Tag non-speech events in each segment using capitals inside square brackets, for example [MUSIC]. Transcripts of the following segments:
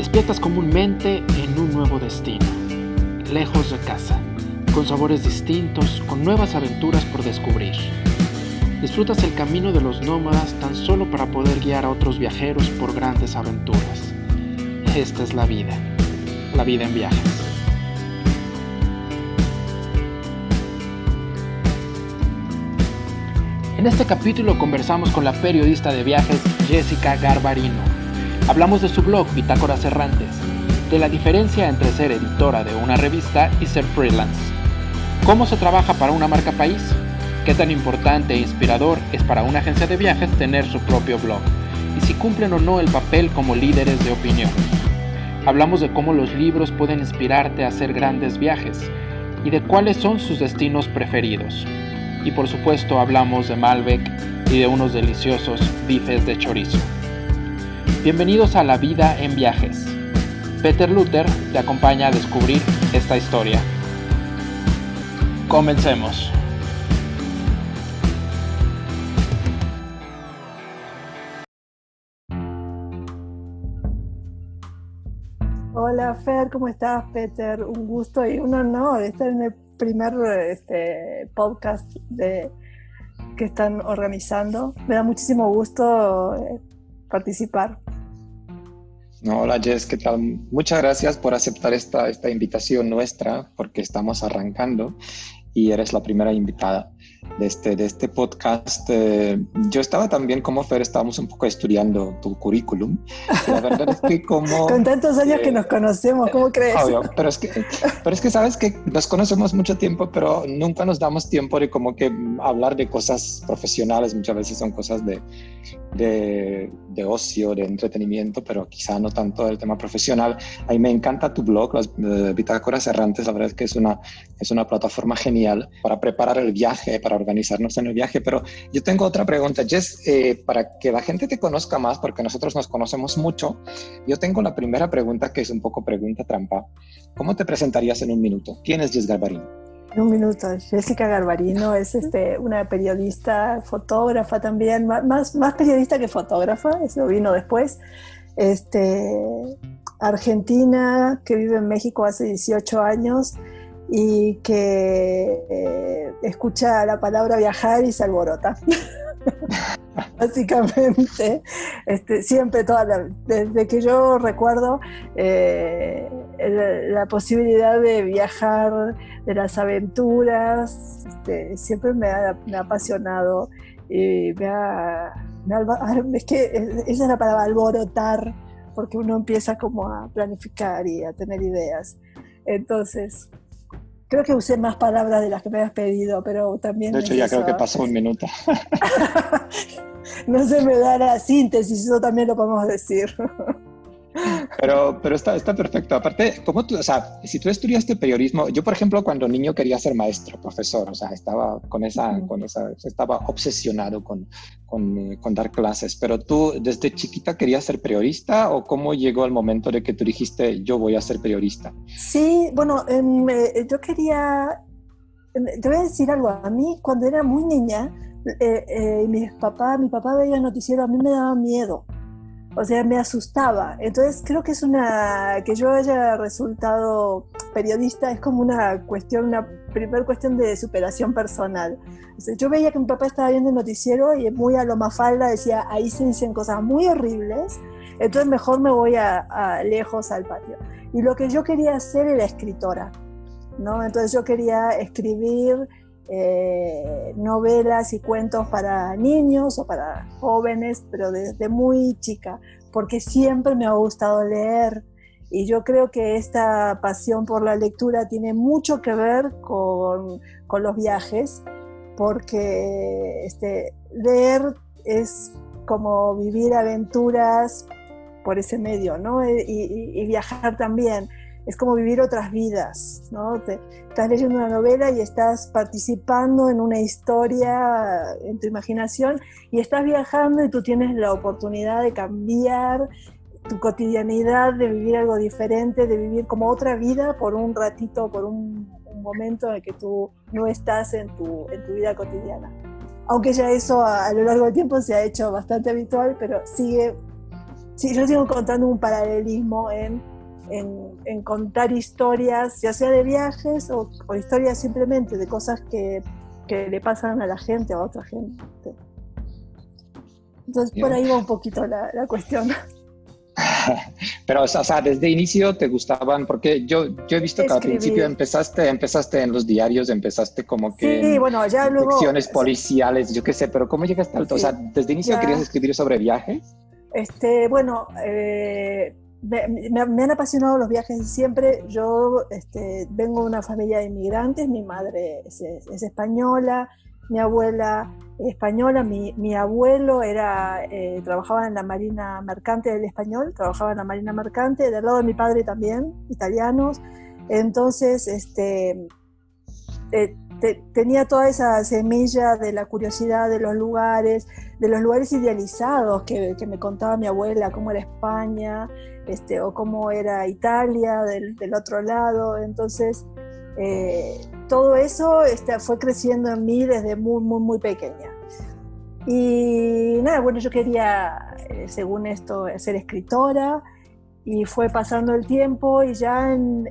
Despiertas comúnmente en un nuevo destino, lejos de casa, con sabores distintos, con nuevas aventuras por descubrir. Disfrutas el camino de los nómadas tan solo para poder guiar a otros viajeros por grandes aventuras. Esta es la vida, la vida en viajes. En este capítulo conversamos con la periodista de viajes Jessica Garbarino. Hablamos de su blog Bitácoras Errantes, de la diferencia entre ser editora de una revista y ser freelance. ¿Cómo se trabaja para una marca país? ¿Qué tan importante e inspirador es para una agencia de viajes tener su propio blog? Y si cumplen o no el papel como líderes de opinión. Hablamos de cómo los libros pueden inspirarte a hacer grandes viajes y de cuáles son sus destinos preferidos. Y por supuesto hablamos de Malbec y de unos deliciosos bifes de chorizo. Bienvenidos a La Vida en Viajes. Peter Luther te acompaña a descubrir esta historia. Comencemos. Hola Fer, ¿cómo estás Peter? Un gusto y un honor estar en el primer este, podcast que están organizando. Me da muchísimo gusto participar. hola Jess, ¿qué tal? Muchas gracias por aceptar esta, esta invitación nuestra porque estamos arrancando y eres la primera invitada de este, de este podcast. Eh, yo estaba también como Fer, estábamos un poco estudiando tu currículum. La verdad es que como... [LAUGHS] Con tantos años que nos conocemos, ¿cómo crees? Obvio, pero es, que, pero es que sabes que nos conocemos mucho tiempo, pero nunca nos damos tiempo de como que hablar de cosas profesionales, muchas veces son cosas de, de, de ocio, de entretenimiento, pero quizá no tanto del tema profesional. A mí me encanta tu blog, las uh, Bitácoras Errantes, la verdad es que es una, es una plataforma genial para preparar el viaje, para organizarnos en el viaje. Pero yo tengo otra pregunta, Jess, eh, para que la gente te conozca más, porque nosotros nos conocemos mucho, yo tengo la primera pregunta que es un poco pregunta trampa. ¿Cómo te presentarías en un minuto? ¿Quién es Jess Garbarino? En un minuto, Jessica Garbarino es este, una periodista, fotógrafa también, más, más periodista que fotógrafa, eso vino después. Este, argentina que vive en México hace 18 años y que eh, escucha la palabra viajar y se alborota. [LAUGHS] Básicamente, este, siempre, toda desde que yo recuerdo eh, la, posibilidad de viajar, de las aventuras, este, siempre me ha, apasionado y me ha, es que esa es la palabra alborotar, porque uno empieza como a planificar y a tener ideas. Entonces, Creo que usé más palabras de las que me habías pedido, pero también... De hecho, ya creo que pasó un minuto. [LAUGHS] no se me da la síntesis, eso también lo podemos decir. [LAUGHS] Pero, pero está, está perfecto. Aparte, como tú, o sea, si tú estudiaste periodismo, yo, por ejemplo, cuando niño quería ser maestro, profesor, o sea, estaba con esa, con esa, estaba obsesionado con, con, con, dar clases. Pero tú, desde chiquita, querías ser periodista o cómo llegó el momento de que tú dijiste, yo voy a ser periodista? Sí, bueno, em, yo quería, em, te voy a decir algo. A mí, cuando era muy niña, eh, eh, mi papá, mi papá veía noticiero, a mí me daba miedo o sea, me asustaba. Entonces creo que es una, que yo haya resultado periodista es como una cuestión, una primera cuestión de superación personal. yo veía que mi papá estaba viendo el noticiero y muy a lo mafalda decía, ahí se dicen cosas muy horribles, entonces mejor me voy a, lejos al patio. Y lo que yo quería hacer era escritora, ¿no? Entonces yo quería escribir eh, novelas y cuentos para niños o para jóvenes, pero desde muy chica, porque siempre me ha gustado leer. Y yo creo que esta pasión por la lectura tiene mucho que ver con, con los viajes, porque este, leer es como vivir aventuras por ese medio, ¿no? y, y viajar también es como vivir otras vidas, ¿no? Te, estás leyendo una novela y estás participando en una historia en tu imaginación y estás viajando y tú tienes la oportunidad de cambiar tu cotidianidad, de vivir algo diferente, de vivir como otra vida por un ratito, por un, momento en el que tú no estás en tu, en tu vida cotidiana. Aunque ya eso a, a lo largo del tiempo se ha hecho bastante habitual, pero sigue sí, yo sigo encontrando un paralelismo en, en, contar historias, ya sea de viajes o, historias simplemente de cosas que, que, le pasan a la gente, a otra gente. Entonces, por ahí va un poquito la, la cuestión. [LAUGHS] Pero, o sea, desde inicio te gustaban, porque yo, yo he visto que al principio empezaste, empezaste en los diarios, empezaste como que sí, bueno, ya luego, secciones policiales, yo qué sé, pero ¿cómo llegaste al... o sea, desde inicio querías escribir sobre viajes? Este, bueno, eh, me, han apasionado los viajes siempre. Yo este, vengo de una familia de inmigrantes, mi madre es, es española, mi abuela española, mi, mi abuelo era, eh, trabajaba en la Marina Mercante del Español, trabajaba en la Marina Mercante, del lado de mi padre también, italianos. Entonces, este, eh, tenía toda esa semilla de la curiosidad de los lugares, de los lugares idealizados que, que me contaba mi abuela, cómo era España, este, o cómo era Italia del, del otro lado. Entonces, eh, todo eso este, fue creciendo en mí desde muy, muy, muy pequeña. Y nada, bueno, yo quería, eh, según esto, ser escritora y fue pasando el tiempo y ya en,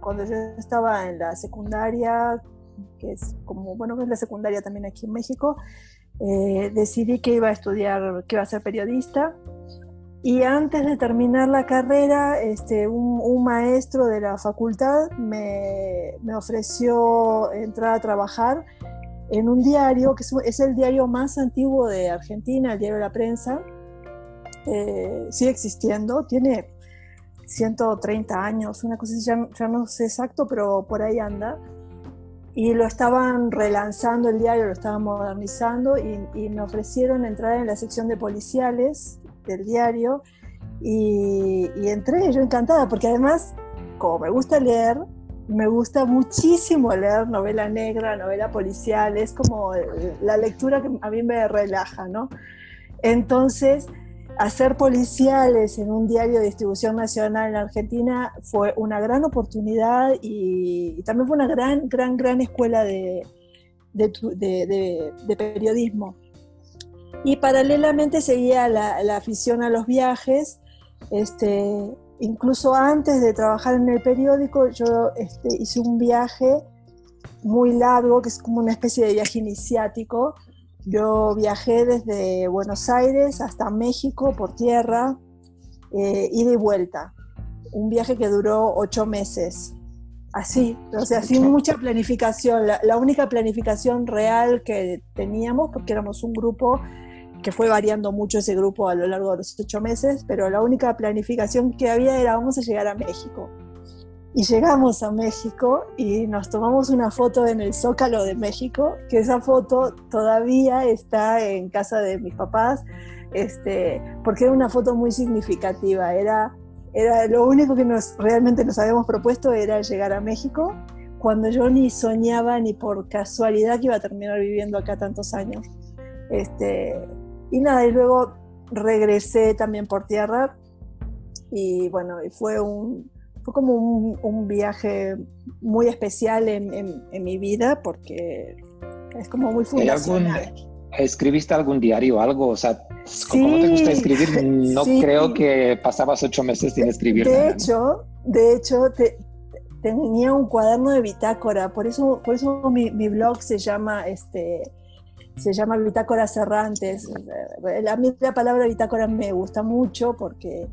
cuando yo estaba en la secundaria, que es como, bueno, es la secundaria también aquí en México, eh, decidí que iba a estudiar, que iba a ser periodista y antes de terminar la carrera, este, un, maestro de la facultad me, ofreció entrar a trabajar en un diario, que es, el diario más antiguo de Argentina, el diario La Prensa. Eh, sigue existiendo, tiene 130 años, una cosa ya, ya no sé exacto, pero por ahí anda y lo estaban relanzando el diario, lo estaban modernizando y, y, me ofrecieron entrar en la sección de policiales del diario y, entré yo encantada porque además, como me gusta leer, me gusta muchísimo leer novela negra, novela policial, es como la lectura que a mí me relaja, ¿no? Entonces, hacer policiales en un diario de distribución nacional en Argentina fue una gran oportunidad y, también fue una gran, gran, gran escuela de, periodismo. Y paralelamente seguía la, afición a los viajes. Este, incluso antes de trabajar en el periódico, yo este, hice un viaje muy largo, que es como una especie de viaje iniciático. Yo viajé desde Buenos Aires hasta México por tierra, eh, ida y vuelta. Un viaje que duró ocho meses. Así, o sea, sin mucha planificación. la, única planificación real que teníamos, porque éramos un grupo que fue variando mucho ese grupo a lo largo de los ocho meses, pero la única planificación que había era vamos a llegar a México. Y llegamos a México y nos tomamos una foto en el Zócalo de México, que esa foto todavía está en casa de mis papás, este, porque era una foto muy significativa. Era, era lo único que nos, realmente nos habíamos propuesto era llegar a México, cuando yo ni soñaba ni por casualidad que iba a terminar viviendo acá tantos años. Este, y nada, y luego regresé también por tierra y bueno, fue un, fue como un, viaje muy especial en, en, mi vida porque es como muy fundacional. ¿Escribiste algún diario o algo? O sea, ¿cómo te gusta escribir? [LAUGHS] No creo que pasabas ocho meses sin escribir. De hecho, de hecho, tenía un cuaderno de bitácora, por eso, por eso mi, mi blog se llama este, se llama Bitácoras Errantes. A mí la palabra bitácora me gusta mucho porque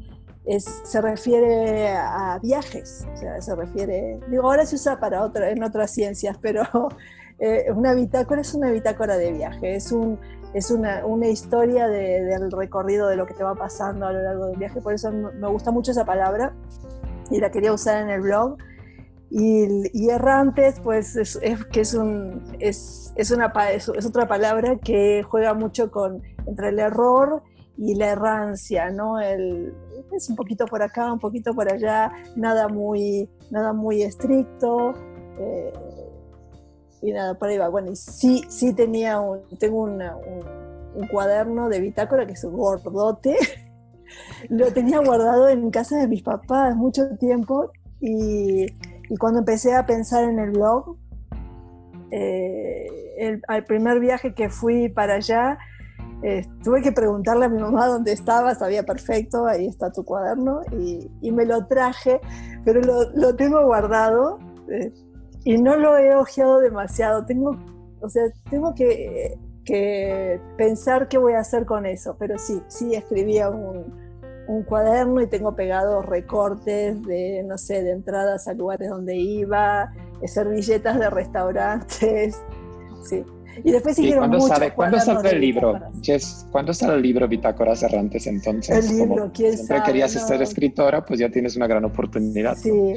es, se refiere a viajes, o sea, se refiere, digo, ahora se usa para otra, en otras ciencias, pero [LAUGHS] eh, una bitácora es una bitácora de viaje, es, un, es una, una historia del recorrido de lo que te va pasando a lo largo del viaje, por eso me gusta mucho esa palabra y la quería usar en el blog. Y, errantes, pues es, que es, un, es, es, una, es, otra palabra que juega mucho con, entre el error y la errancia, ¿no? El, es un poquito por acá, un poquito por allá, nada muy, nada muy estricto. Eh, y nada, por ahí va. Bueno, y sí, sí tenía un, tengo un, un, cuaderno de bitácora que es gordote. [LAUGHS] Lo tenía guardado en casa de mis papás mucho tiempo y y cuando empecé a pensar en el blog, eh, el, al primer viaje que fui para allá, Eh, tuve que preguntarle a mi mamá dónde estaba, sabía perfecto, ahí está tu cuaderno, y, me lo traje, pero lo, tengo guardado eh, y no lo he ojeado demasiado. Tengo, o sea, tengo que, que, pensar qué voy a hacer con eso, pero sí, sí escribía un, un cuaderno y tengo pegados recortes de, no sé, de entradas a lugares donde iba, servilletas de restaurantes, [LAUGHS] sí. Y después siguieron ¿Cuándo sale, ¿cuándo sale el libro? ¿Cuándo sale el libro Bitácoras Errantes entonces? El libro, quién siempre sabe. querías ser escritora, pues ya tienes una gran oportunidad. Sí,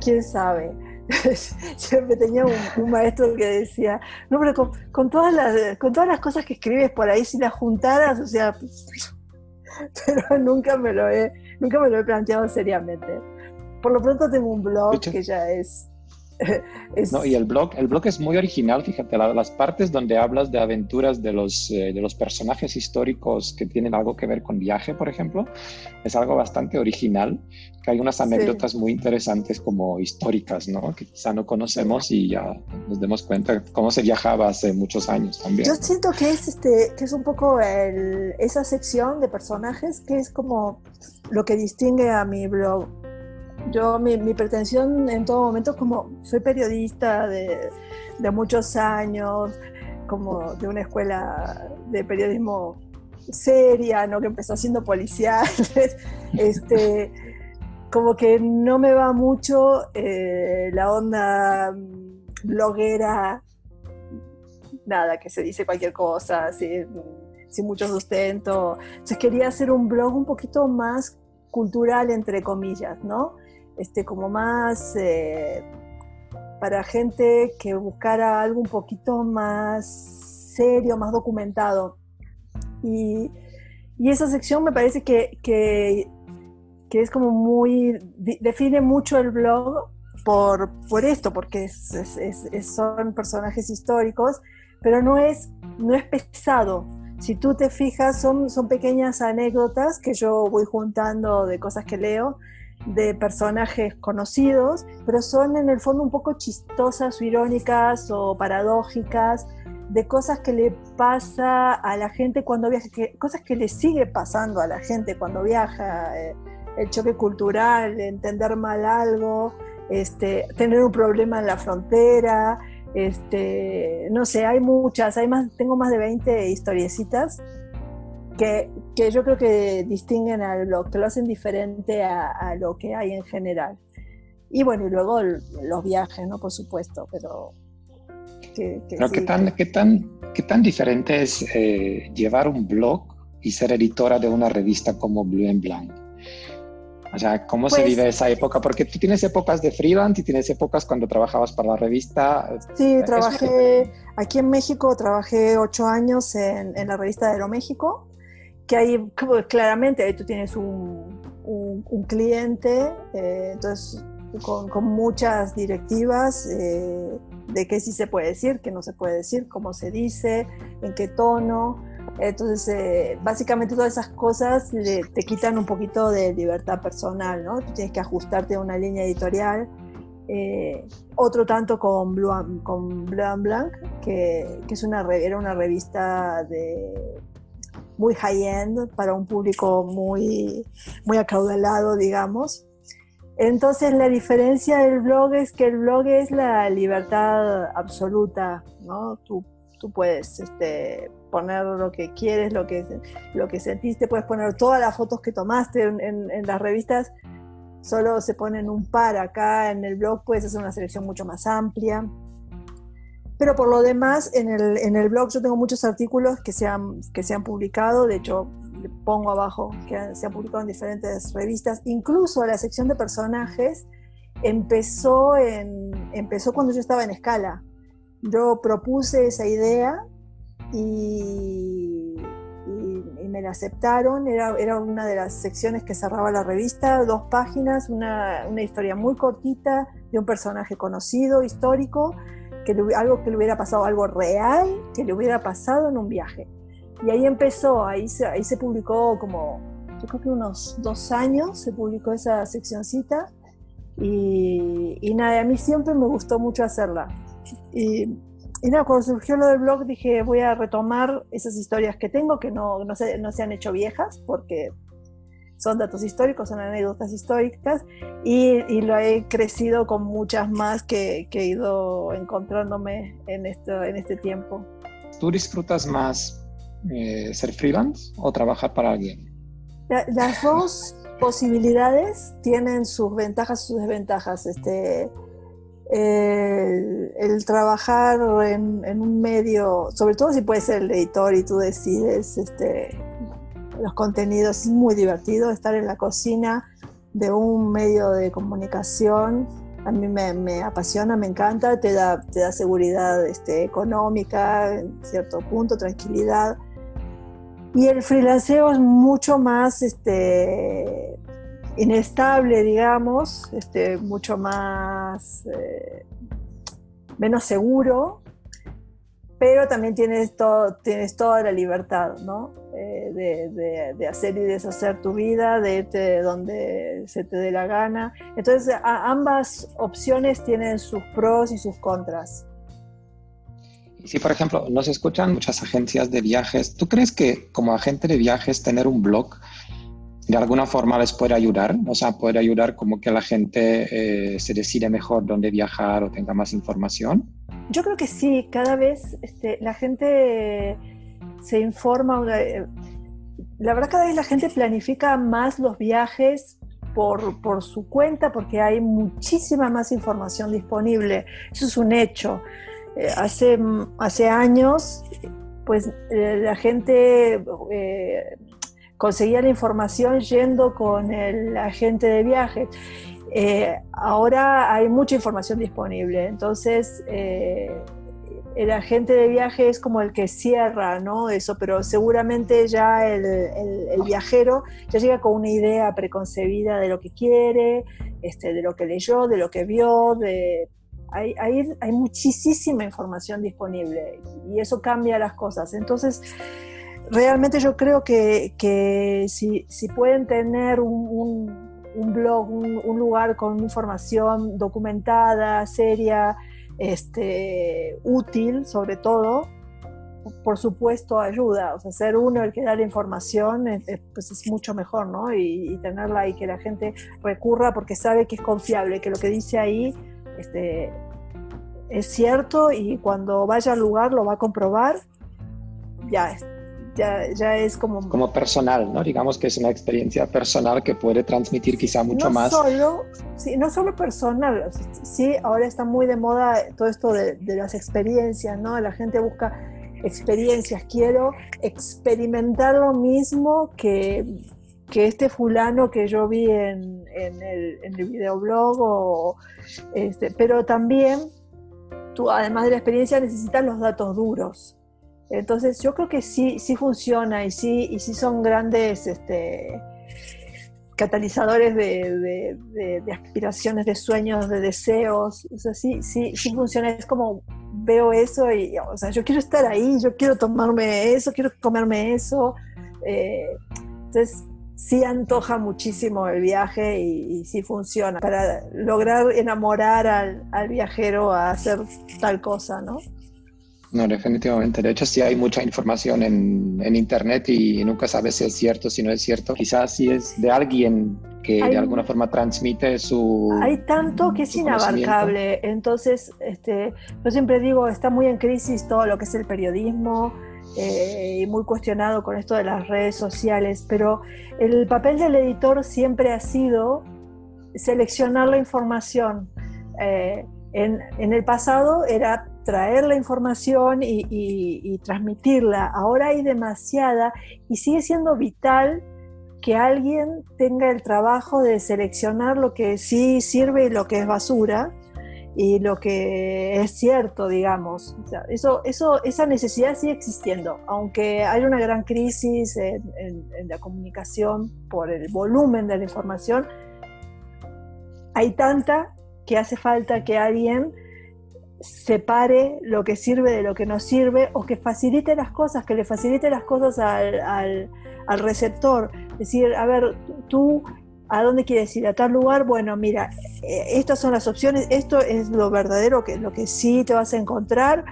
quién sabe. [LAUGHS] Siempre tenía un, maestro que decía, no, pero con, todas las, con todas las cosas que escribes por ahí, si las juntaras, o sea, [LAUGHS] pero nunca me lo he, nunca me lo he planteado seriamente. Por lo pronto tengo un blog que ya es [LAUGHS] No, y el blog, el blog es muy original, fíjate, las partes donde hablas de aventuras de los, eh, de los personajes históricos que tienen algo que ver con viaje, por ejemplo, es algo bastante original, que hay unas anécdotas muy interesantes como históricas, ¿no? Que quizá no conocemos y ya nos demos cuenta cómo se viajaba hace muchos años también. Yo siento que es, este, que es un poco esa sección de personajes que es como lo que distingue a mi blog yo, mi, pretensión en todo momento, como soy periodista de, muchos años, como de una escuela de periodismo seria, ¿no? que empezó siendo policial, [LAUGHS] este, como que no me va mucho eh, la onda bloguera, nada, que se dice cualquier cosa, sin, sin mucho sustento. Entonces quería hacer un blog un poquito más cultural, entre comillas, ¿no? Este, como más eh, para gente que buscara algo un poquito más serio, más documentado. Y, esa sección me parece que, que, es como muy, define mucho el blog por, por esto, porque son personajes históricos, pero no es, no es pesado. Si tú te fijas, son, son pequeñas anécdotas que yo voy juntando de cosas que leo de personajes conocidos, pero son en el fondo un poco chistosas o irónicas o paradójicas, de cosas que le pasa a la gente cuando viaja, cosas que le sigue pasando a la gente cuando viaja, eh, el choque cultural, entender mal algo, este, tener un problema en la frontera, este, no sé, hay muchas, hay más, tengo más de 20 historiecitas que, que, yo creo que distinguen al blog, que lo hacen diferente a, lo que hay en general. Y bueno, y luego los viajes, ¿no? Por supuesto, pero... Que, ¿qué, tan, ¿qué, tan, ¿qué tan diferente es eh, llevar un blog y ser editora de una revista como Blue and Blanc? O sea, ¿cómo se pues vive esa época? Porque tú tienes épocas de freelance y tienes épocas cuando trabajabas para la revista. Sí, trabajé aquí en México, trabajé ocho años en, en la revista Aeroméxico que ahí claramente ahí tú tienes un, cliente, eh, entonces con, muchas directivas eh, de qué sí se puede decir, qué no se puede decir, cómo se dice, en qué tono. Entonces, eh, básicamente todas esas cosas te quitan un poquito de libertad personal, ¿no? Tú tienes que ajustarte a una línea editorial. otro tanto con Blue, con Blue Blanc, que, que es una, era una revista de muy high-end, para un público muy, muy acaudalado, digamos. Entonces la diferencia del blog es que el blog es la libertad absoluta, ¿no? Tú, tú puedes este, poner lo que quieres, lo que, lo que sentiste, puedes poner todas las fotos que tomaste en, en las revistas, solo se ponen un par acá, en el blog puedes hacer una selección mucho más amplia. Pero por lo demás, en el, en el blog yo tengo muchos artículos que se han, que se han publicado, de hecho le pongo abajo que se han publicado en diferentes revistas, incluso la sección de personajes empezó, en, empezó cuando yo estaba en escala. Yo propuse esa idea y, y, me la aceptaron, era, era, una de las secciones que cerraba la revista, dos páginas, una, una historia muy cortita de un personaje conocido, histórico, algo que le hubiera pasado, algo real que le hubiera pasado en un viaje. Y ahí empezó, ahí se, ahí se publicó como, yo creo que unos dos años se publicó esa seccioncita. Y, y nada, a mí siempre me gustó mucho hacerla. Y, y nada, cuando surgió lo del blog dije voy a retomar esas historias que tengo, que no, no, se, no se han hecho viejas, porque son datos históricos, son anécdotas históricas, y, y lo he crecido con muchas más que, que, he ido encontrándome en, esto, en este tiempo. ¿Tú disfrutas más eh, ser freelance o trabajar para alguien? las dos posibilidades tienen sus ventajas y sus desventajas. Este, el, trabajar en, un medio, sobre todo si puedes ser el editor y tú decides este, los contenidos, es muy divertido estar en la cocina de un medio de comunicación. A mí me, apasiona, me encanta, te da, seguridad este, económica, en cierto punto, tranquilidad. Y el freelanceo es mucho más este, inestable, digamos, este, mucho más eh, menos seguro, pero también tienes, todo, tienes toda la libertad, ¿no? Eh, de, hacer y deshacer tu vida, de irte donde se te dé la gana. Entonces, ambas opciones tienen sus pros y sus contras. Si, por ejemplo, nos escuchan muchas agencias de viajes, ¿tú crees que como agente de viajes tener un blog de alguna forma les puede ayudar, o sea, puede ayudar como que la gente eh, se decide mejor dónde viajar o tenga más información. Yo creo que sí, cada vez este, la gente se informa, eh, la verdad cada vez la gente planifica más los viajes por, por, su cuenta porque hay muchísima más información disponible, eso es un hecho. Eh, hace, hace años, pues la gente conseguía la información yendo con el agente de viajes. Eh, ahora hay mucha información disponible, entonces eh, el agente de viaje es como el que cierra, ¿no? Eso, pero seguramente ya el, viajero ya llega con una idea preconcebida de lo que quiere, este, de lo que leyó, de lo que vio, de, hay, hay, hay muchísima información disponible y eso cambia las cosas. Entonces, realmente yo creo que, si, pueden tener un, blog, un, lugar con información documentada, seria, este, útil sobre todo, por supuesto ayuda. O sea, ser uno el que da la información es, pues es mucho mejor, ¿no? Y, tenerla ahí, que la gente recurra porque sabe que es confiable, que lo que dice ahí este, es cierto y cuando vaya al lugar lo va a comprobar. Ya, ya, es como... Como personal, ¿no? Digamos que es una experiencia personal que puede transmitir quizá mucho no más. Solo, sí, no solo personal, sí, ahora está muy de moda todo esto de, las experiencias, ¿no? La gente busca experiencias, quiero experimentar lo mismo que, que este fulano que yo vi en, en, el, en el videoblog, o, este, pero también tú, además de la experiencia, necesitas los datos duros. Entonces yo creo que sí, sí funciona y sí, y sí son grandes este, catalizadores de, aspiraciones, de sueños, de deseos. O sea, sí, sí, sí funciona. Es como veo eso y, o sea, yo quiero estar ahí, yo quiero tomarme eso, quiero comerme eso. Eh, entonces, sí antoja muchísimo el viaje y, sí funciona para lograr enamorar al, al viajero a hacer tal cosa, ¿no? No, definitivamente. De hecho, sí hay mucha información en, en, Internet y nunca sabes si es cierto, si no es cierto. Quizás si es de alguien que de alguna forma transmite su... Hay tanto que es inabarcable. Entonces, este, yo siempre digo, está muy en crisis todo lo que es el periodismo eh, y muy cuestionado con esto de las redes sociales, pero el papel del editor siempre ha sido seleccionar la información. Eh, en, en el pasado era traer la información y, transmitirla. Ahora hay demasiada y sigue siendo vital que alguien tenga el trabajo de seleccionar lo que sí sirve y lo que es basura y lo que es cierto, digamos. esa necesidad sigue existiendo, aunque hay una gran crisis en, en la comunicación por el volumen de la información, hay tanta que hace falta que alguien separe lo que sirve de lo que no sirve o que facilite las cosas, que le facilite las cosas al, receptor. Decir, a ver, tú, ¿a dónde quieres ir? ¿A tal lugar? Bueno, mira, eh, estas son las opciones, esto es lo verdadero, que lo que sí te vas a encontrar.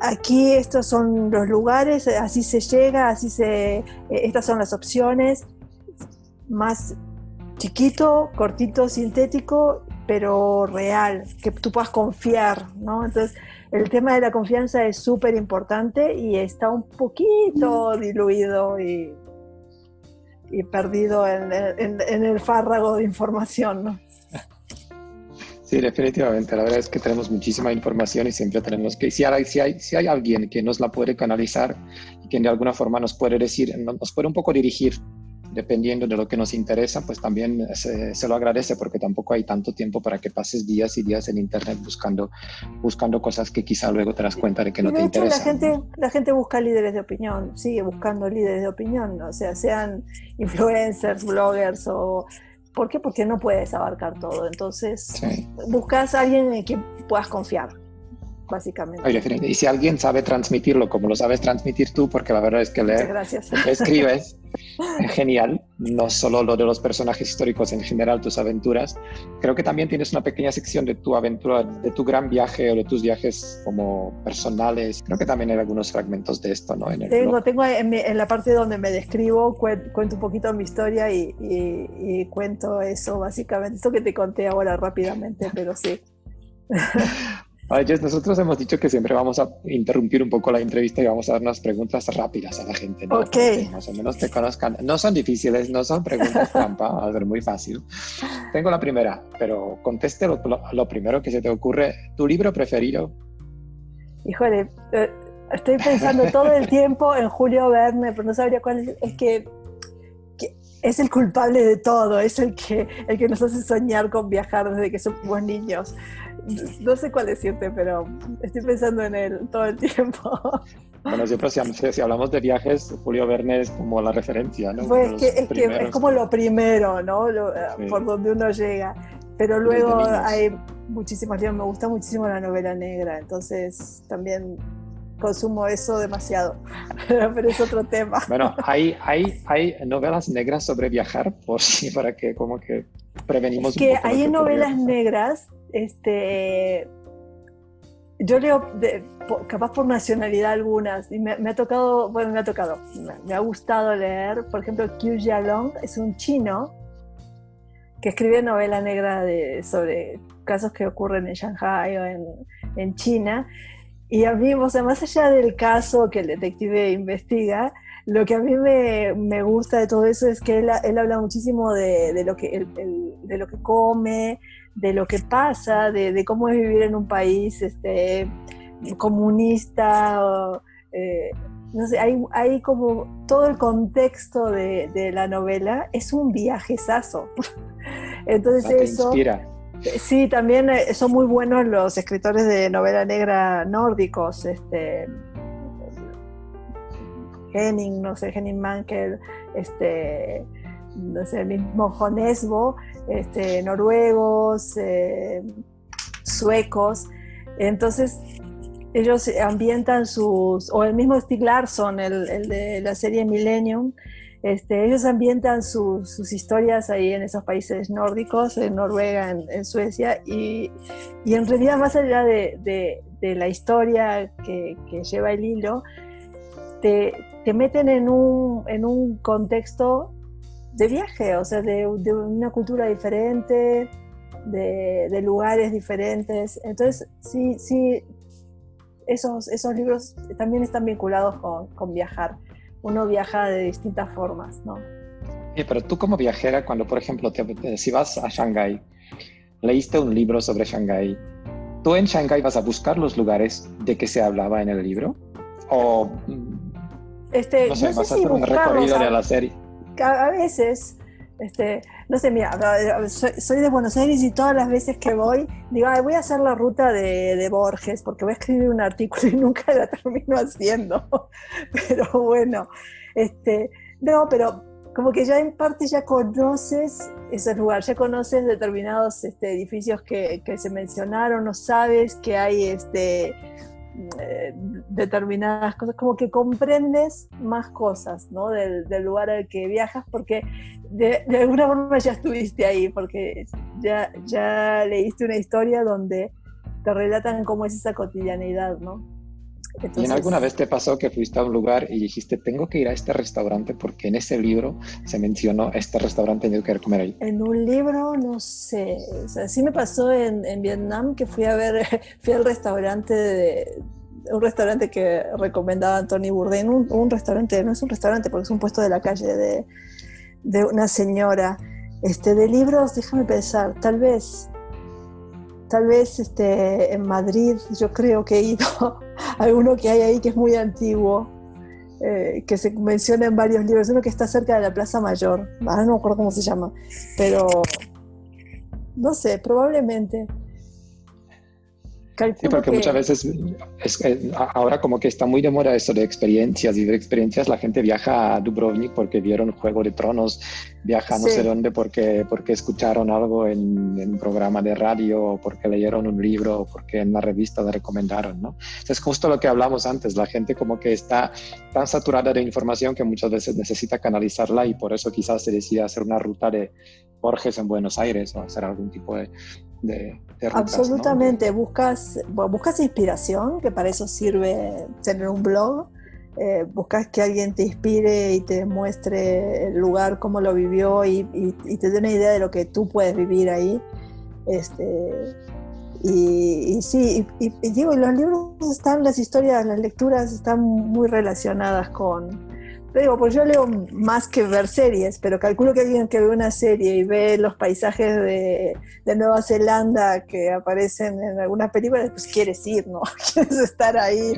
aquí estos son los lugares, así se llega, así se, eh, estas son las opciones, más chiquito, cortito, sintético, pero real, que tú puedas confiar, ¿no? Entonces, el tema de la confianza es súper importante y está un poquito diluido y, y perdido en, en, el fárrago de información, ¿no? Sí, definitivamente. La verdad es que tenemos muchísima información y siempre tenemos que, si hay, si hay, si hay alguien que nos la puede canalizar y que de alguna forma nos puede decir, nos puede un poco dirigir dependiendo de lo que nos interesa, pues también se, se, lo agradece porque tampoco hay tanto tiempo para que pases días y días en Internet buscando, buscando cosas que quizá luego te das cuenta de que no te interesan. La gente, la gente busca líderes de opinión, sigue buscando líderes de opinión, o sea, sean influencers, bloggers o... ¿Por qué? Porque no puedes abarcar todo. Entonces, buscas a alguien en quien puedas confiar básicamente. Y si alguien sabe transmitirlo como lo sabes transmitir tú, porque la verdad es que le, escribes [LAUGHS] genial, no solo lo de los personajes históricos, en general tus aventuras. Creo que también tienes una pequeña sección de tu aventura, de tu gran viaje o de tus viajes como personales. Creo que también hay algunos fragmentos de esto, ¿no? tengo, tengo en, la parte donde me describo, cuento un poquito mi historia y, y cuento eso, básicamente, esto que te conté ahora rápidamente, pero sí. [LAUGHS] nosotros hemos dicho que siempre vamos a interrumpir un poco la entrevista y vamos a dar unas preguntas rápidas a la gente. ¿no? Ok. más o menos te conozcan. No son difíciles, no son preguntas [LAUGHS] trampa, va a ser muy fácil. Tengo la primera, pero conteste lo, primero que se te ocurre. ¿Tu libro preferido? Híjole, eh, estoy pensando todo el tiempo en Julio Verne, pero no sabría cuál es. Es que es el culpable de todo, es el que, el que nos hace soñar con viajar desde que somos niños [LAUGHS] no sé cuál decirte, pero estoy pensando en él todo el tiempo. [LAUGHS] Bueno, siempre si, si hablamos de viajes, Julio Verne es como la referencia, ¿no? Pues es, que, es, que es, como lo primero, ¿no? Por donde uno llega. Pero luego hay muchísimos libros, me gusta muchísimo la novela negra, entonces también consumo eso demasiado, [LAUGHS] pero es otro tema. Bueno, hay, hay, hay novelas negras sobre viajar, por si, para que como que prevenimos. que hay novelas negras este, yo leo, capaz por nacionalidad algunas, y me, ha tocado, bueno, me ha tocado, me, ha gustado leer, por ejemplo, Qiu Jialong es un chino que escribe novela negra de, sobre casos que ocurren en Shanghai o en, en China. Y a mí, o sea, más allá del caso que el detective investiga, lo que a mí me, me gusta de todo eso es que él, él habla muchísimo de, de lo que, de lo que come, de lo que pasa, de, cómo es vivir en un país este, comunista. Eh, no sé, hay, hay, como todo el contexto de, la novela es un viajezazo. [LAUGHS] Entonces ah, eso... Inspira. Sí, también eh, son muy buenos los escritores de novela negra nórdicos, este, Henning, no sé, Henning Mankell, este, no sé, el mismo Jonesbo, este, noruegos, eh, suecos. Entonces, ellos ambientan sus, o el mismo Stig Larsson, el, de la serie Millennium, este, ellos ambientan sus historias ahí en esos países nórdicos, en Noruega, en, Suecia, y, en realidad más allá de, la historia que, lleva el hilo, te, meten en un, en un contexto de viaje, o sea, de, una cultura diferente, de, lugares diferentes. Entonces, sí, sí, esos, esos libros también están vinculados con, viajar. Uno viaja de distintas formas, ¿no? pero tú como viajera, cuando por ejemplo, te, si vas a Shanghái, leíste un libro sobre Shanghái, ¿tú en Shanghái vas a buscar los lugares de que se hablaba en el libro? ¿O este, no sé, vas a hacer un recorrido de la serie? A veces, este, no sé, mira, soy, de Buenos Aires y todas las veces que voy, digo, voy a hacer la ruta de, Borges porque voy a escribir un artículo y [LAUGHS] nunca la termino haciendo. [LAUGHS] Pero bueno, este, no, pero como que ya en parte ya conoces ese lugar, ya conoces determinados este, edificios que, que, se mencionaron, no sabes que hay este, determinadas cosas, como que comprendes más cosas ¿no? del, lugar al que viajas, porque de, alguna forma ya estuviste ahí, porque ya, ya leíste una historia donde te relatan cómo es esa cotidianidad, ¿no? ¿Y en alguna vez te pasó que fuiste a un lugar y dijiste, tengo que ir a este restaurante porque en ese libro se mencionó este restaurante y tengo que ir a comer ahí? En un libro, no sé. O sea, sí me pasó en, en Vietnam que fui a ver, [LAUGHS] fui al restaurante de, un restaurante que recomendaba Anthony Bourdain, un, restaurante, no es un restaurante porque es un puesto de la calle de, de una señora. Este, de libros, déjame pensar, tal vez, tal vez este, en Madrid yo creo que he ido [LAUGHS] a alguno que hay ahí que es muy antiguo, eh, que se menciona en varios libros, uno que está cerca de la Plaza Mayor, no me acuerdo cómo se llama, pero no sé, probablemente. Sí, porque muchas veces ahora como que está muy de moda eso de experiencias y de experiencias la gente viaja a Dubrovnik porque vieron Juego de Tronos, viaja no sé dónde porque, porque escucharon algo en, un programa de radio o porque leyeron un libro o porque en la revista le recomendaron, ¿no? Es justo lo que hablamos antes, la gente como que está tan saturada de información que muchas veces necesita canalizarla y por eso quizás se decide hacer una ruta de Borges en Buenos Aires o hacer algún tipo de, Absolutamente, buscas, buscas inspiración, que para eso sirve tener un blog. Eh, buscas que alguien te inspire y te muestre el lugar, cómo lo vivió y, te dé una idea de lo que tú puedes vivir ahí. Este, y, y, sí, y, digo, los libros están, las historias, las lecturas están muy relacionadas con, digo, pues yo leo más que ver series, pero calculo que alguien que ve una serie y ve los paisajes de, Nueva Zelanda que aparecen en algunas películas, pues quieres ir, ¿no? [LAUGHS] quieres estar ahí,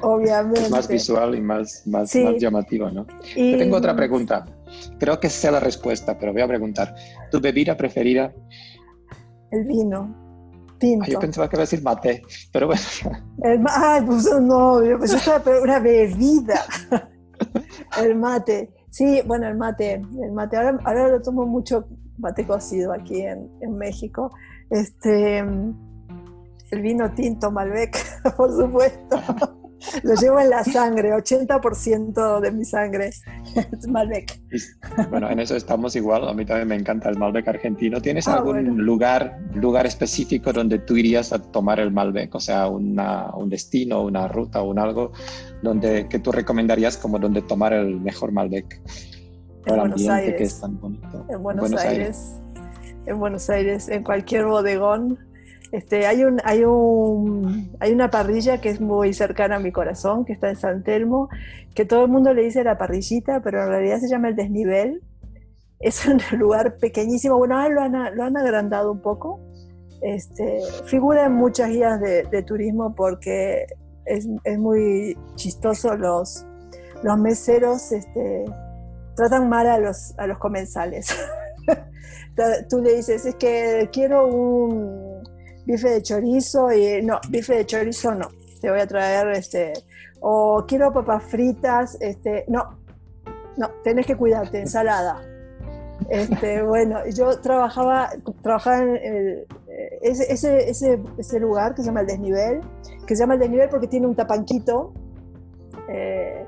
obviamente. Es más visual y más, más, llamativo, ¿no? tengo otra pregunta. Creo que sea la respuesta, pero voy a preguntar. ¿Tu bebida preferida? El vino. Tinto. yo pensaba que iba a decir mate, pero bueno. ay, pues no, pues estaba una bebida. [LAUGHS] el mate. Sí, bueno, el mate. El mate. Ahora, ahora lo tomo mucho mate cocido aquí en, en México. Este, el vino tinto Malbec, [LAUGHS] por supuesto. Lo llevo en la sangre, 80% de mi sangre es Malbec. Bueno, en eso estamos igual. A mí también me encanta el Malbec argentino. ¿Tienes ah, algún lugar, lugar específico donde tú irías a tomar el Malbec? O sea, una, un destino, una ruta o un algo donde, que tú recomendarías como donde tomar el mejor Malbec. En Buenos Aires. En Buenos, Aires. En Buenos Aires, en cualquier bodegón este, hay, un, hay, un, hay una parrilla que es muy cercana a mi corazón, que está en San Telmo, que todo el mundo le dice la parrillita, pero en realidad se llama el desnivel. Es un [LAUGHS] lugar pequeñísimo, bueno, lo han, lo han agrandado un poco. Este, figura en muchas guías de, de turismo porque es, es, muy chistoso los, los meseros este, tratan mal a los, a los comensales. [LAUGHS] Tú le dices, es que quiero un bife de chorizo y no, bife de chorizo no, te voy a traer este, o quiero papas fritas, este, no, no, tenés que cuidarte, ensalada. Este, [LAUGHS] bueno, yo trabajaba, trabajaba en el, ese, ese, ese, lugar que se llama El Desnivel, que se llama El Desnivel porque tiene un tapanquito, eh,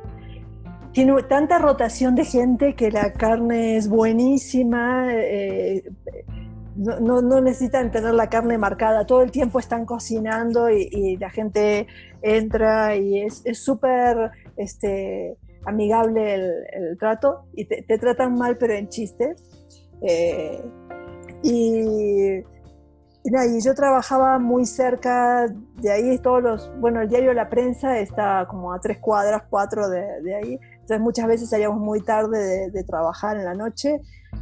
tiene tanta rotación de gente que la carne es buenísima, eh, no, no, necesitan tener la carne marcada, todo el tiempo están cocinando y, la gente entra y es súper este, amigable el, trato y te, tratan mal pero en chiste. Eh, y, y, yo trabajaba muy cerca de ahí, todos los, bueno, el diario La Prensa está como a tres cuadras, cuatro de, ahí, entonces muchas veces salíamos muy tarde de trabajar en la noche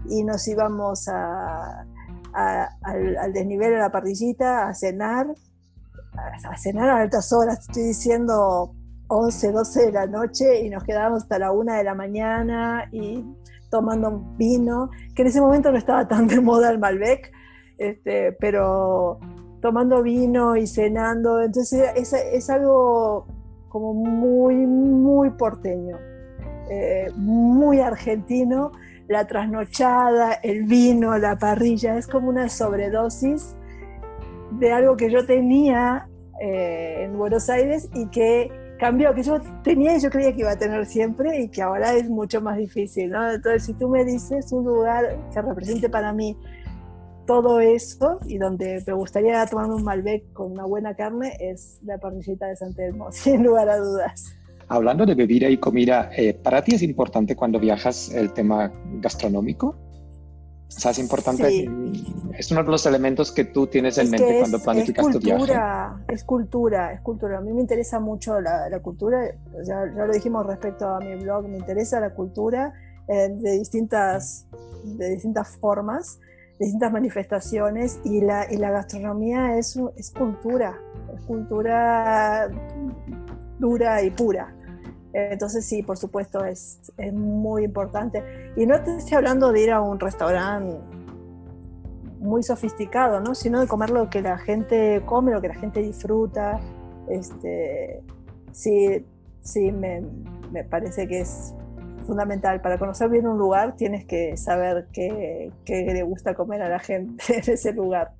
y nos íbamos a al, desnivel de la parrillita, a cenar, a, cenar a altas horas, estoy diciendo 11, 12 de la noche y nos quedábamos hasta la 1 de la mañana y tomando vino, que en ese momento no estaba tan de moda el Malbec, este, pero tomando vino y cenando, entonces es, es algo como muy, muy porteño, eh, muy argentino, la trasnochada, el vino, la parrilla, es como una sobredosis de algo que yo tenía eh, en Buenos Aires y que cambió, que yo tenía y yo creía que iba a tener siempre y que ahora es mucho más difícil, ¿no? Entonces, si tú me dices un lugar que represente para mí todo eso y donde me gustaría tomarme un Malbec con una buena carne es la parrillita de San Telmo, [LAUGHS] sin lugar a dudas. Hablando de bebida y comida, eh, ¿para ti es importante cuando viajas el tema gastronómico? O sea, es importante, es uno de los elementos que tú tienes en mente cuando planificas tu viaje. Es cultura, es cultura. A mí me interesa mucho la, cultura, ya, lo dijimos respecto a mi blog, me interesa la cultura eh, de, distintas, de distintas formas, de distintas manifestaciones y la, y la gastronomía es, es cultura, es cultura dura y pura. Entonces sí, por supuesto, es, es, muy importante. Y no te estoy hablando de ir a un restaurante muy sofisticado, ¿no? sino de comer lo que la gente come, lo que la gente disfruta. Este, sí, sí me, me parece que es fundamental. Para conocer bien un lugar tienes que saber qué, qué le gusta comer a la gente [LAUGHS] en ese lugar.